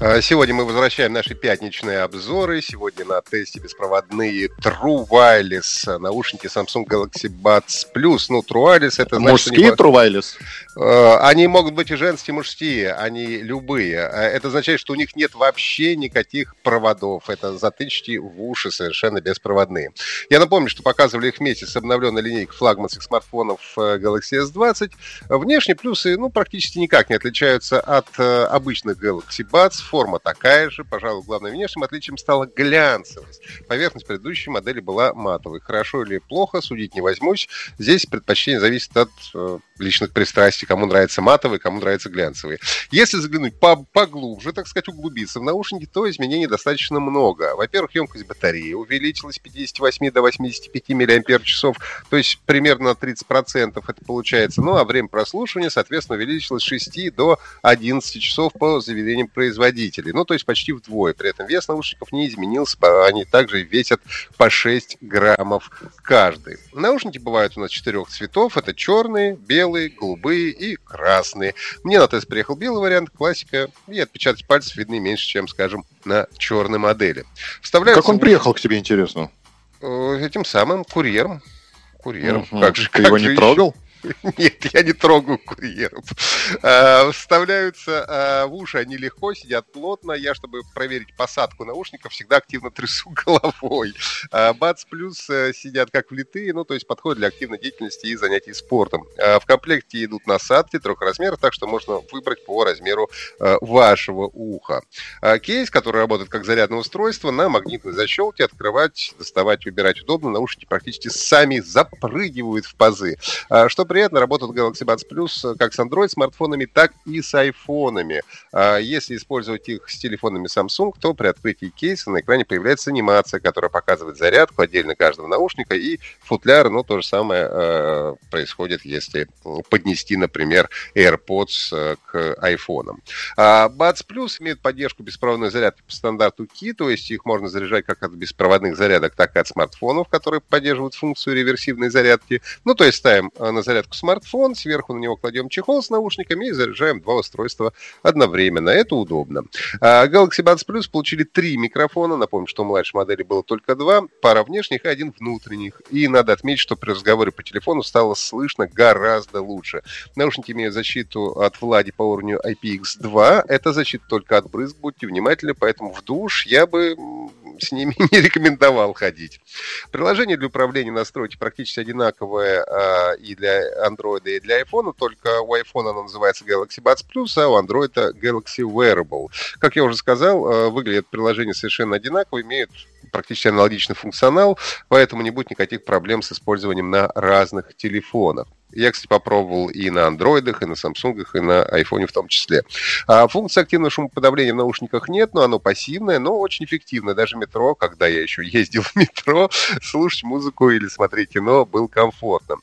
А, сегодня мы возвращаем наши пятничные обзоры. Сегодня на тесте беспроводные True Wireless наушники Samsung Galaxy Buds Plus. Ну, True Wireless это значит... Мужские True Wireless? А, они могут быть и женские, и мужские, они любые. Это означает, что у них нет вообще никаких проводов. Это затычки в уши совершенно беспроводные. Я напомню, что показывали их вместе с обновленной линейкой флагманских смартфонов э, Galaxy S20. Внешние плюсы, ну, практически никак не отличаются от э, обычных Galaxy Buds форма такая же. Пожалуй, главным внешним отличием стала глянцевость. Поверхность предыдущей модели была матовой. Хорошо или плохо, судить не возьмусь. Здесь предпочтение зависит от э, личных пристрастий. Кому нравится матовый, кому нравится глянцевый. Если заглянуть по поглубже, так сказать, углубиться в наушники, то изменений достаточно много. Во-первых, емкость батареи увеличилась с 58 до 85 мАч, то есть примерно на 30% это получается. Ну а время прослушивания, соответственно, увеличилось с 6 до 11 часов по заведениям производителя производителей. Ну, то есть почти вдвое. При этом вес наушников не изменился. Они также весят по 6 граммов каждый. Наушники бывают у нас четырех цветов. Это черные, белые, голубые и красные. Мне на тест приехал белый вариант, классика. И отпечатки пальцев видны меньше, чем, скажем, на черной модели. Вставляются... Как он приехал к тебе, интересно? Э, этим самым курьером. Курьером. Угу. Как же, Ты как его не трогал? Еще? Нет, я не трогаю курьеров. А, вставляются а, в уши, они легко, сидят плотно. Я, чтобы проверить посадку наушников, всегда активно трясу головой. Бац плюс э, сидят как влитые, ну, то есть подходят для активной деятельности и занятий спортом. В комплекте идут насадки трех размеров, так что можно выбрать по размеру э, вашего уха. Кейс, который работает как зарядное устройство, на магнитной защелке открывать, доставать, выбирать удобно. Наушники практически сами запрыгивают в пазы. Что приятно, работают Galaxy Buds Plus как с Android смартфонами, так и с айфонами. А если использовать их с телефонами Samsung, то при открытии кейса на экране появляется анимация, которая показывает зарядку отдельно каждого наушника и футляр, ну, то же самое э, происходит, если поднести, например, AirPods э, к айфонам. А Buds Plus имеет поддержку беспроводной зарядки по стандарту Qi, то есть их можно заряжать как от беспроводных зарядок, так и от смартфонов, которые поддерживают функцию реверсивной зарядки. Ну, то есть ставим э, на зарядку зарядку смартфон, сверху на него кладем чехол с наушниками и заряжаем два устройства одновременно. Это удобно. А, Galaxy Buds Plus получили три микрофона. Напомню, что у младшей модели было только два. Пара внешних и один внутренних. И надо отметить, что при разговоре по телефону стало слышно гораздо лучше. Наушники имеют защиту от влади по уровню IPX2. Это защита только от брызг. Будьте внимательны, поэтому в душ я бы с ними не рекомендовал ходить. Приложение для управления настройки практически одинаковое а, и для Android и для iPhone, только у iPhone оно называется Galaxy Buds Plus, а у Android Galaxy Wearable. Как я уже сказал, а, выглядят приложения совершенно одинаково, имеют практически аналогичный функционал, поэтому не будет никаких проблем с использованием на разных телефонах. Я, кстати, попробовал и на андроидах, и на самсунгах, и на айфоне в том числе. А функции активного шумоподавления в наушниках нет, но оно пассивное, но очень эффективное. Даже метро, когда я еще ездил в метро, слушать музыку или смотреть кино было комфортно.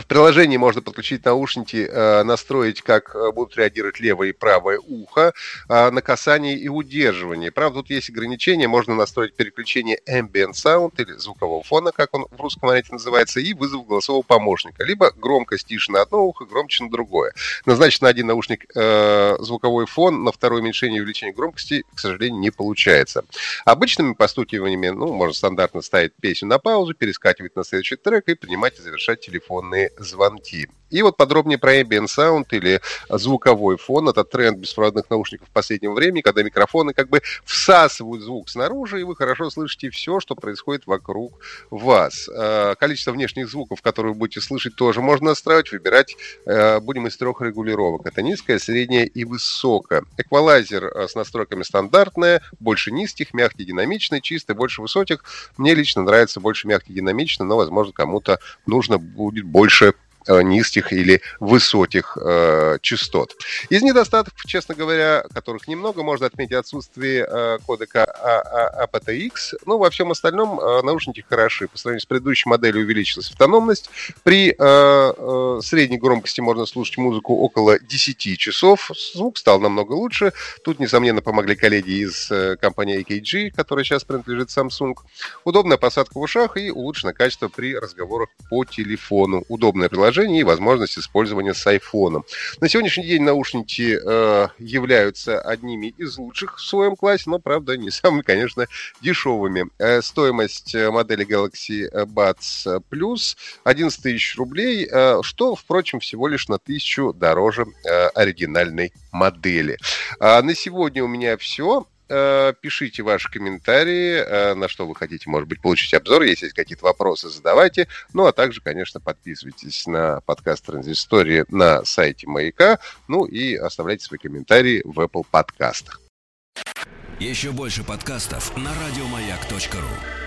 В приложении можно подключить наушники, э, настроить, как э, будут реагировать левое и правое ухо э, на касание и удерживание. Правда, тут есть ограничения. Можно настроить переключение ambient sound или звукового фона, как он в русском варианте называется, и вызов голосового помощника. Либо громкость тише на одно ухо, громче на другое. Назначить на один наушник звуковой фон, на второе уменьшение и увеличение громкости, к сожалению, не получается. Обычными постукиваниями, ну, можно стандартно ставить песню на паузу, перескакивать на следующий трек и принимать и завершать телефонные звонки. И вот подробнее про ambient sound или звуковой фон. Это тренд беспроводных наушников в последнее время, когда микрофоны как бы всасывают звук снаружи, и вы хорошо слышите все, что происходит вокруг вас. Э, количество внешних звуков, которые вы будете слышать, тоже можно настраивать. Выбирать э, будем из трех регулировок. Это низкая, средняя и высокая. Эквалайзер э, с настройками стандартная, больше низких, мягкий, динамичный, чистый, больше высоких. Мне лично нравится больше мягкий, динамичный, но, возможно, кому-то нужно будет больше низких или высоких э, частот. Из недостатков, честно говоря, которых немного, можно отметить отсутствие э, кодека aptX. А, а, ну, во всем остальном э, наушники хороши. По сравнению с предыдущей моделью увеличилась автономность. При э, э, средней громкости можно слушать музыку около 10 часов. Звук стал намного лучше. Тут, несомненно, помогли коллеги из э, компании AKG, которая сейчас принадлежит Samsung. Удобная посадка в ушах и улучшенное качество при разговорах по телефону. Удобное приложение и возможность использования с айфоном. На сегодняшний день наушники э, являются одними из лучших в своем классе, но, правда, не самыми, конечно, дешевыми. Э, стоимость э, модели Galaxy Buds Plus 11 тысяч рублей, э, что, впрочем, всего лишь на тысячу дороже э, оригинальной модели. А на сегодня у меня все. Э, пишите ваши комментарии, э, на что вы хотите, может быть, получить обзор. Если есть какие-то вопросы, задавайте. Ну, а также, конечно, подписывайтесь на подкаст Транзистории на сайте Маяка. Ну и оставляйте свои комментарии в Apple подкастах. Еще больше подкастов на радиомаяк.ру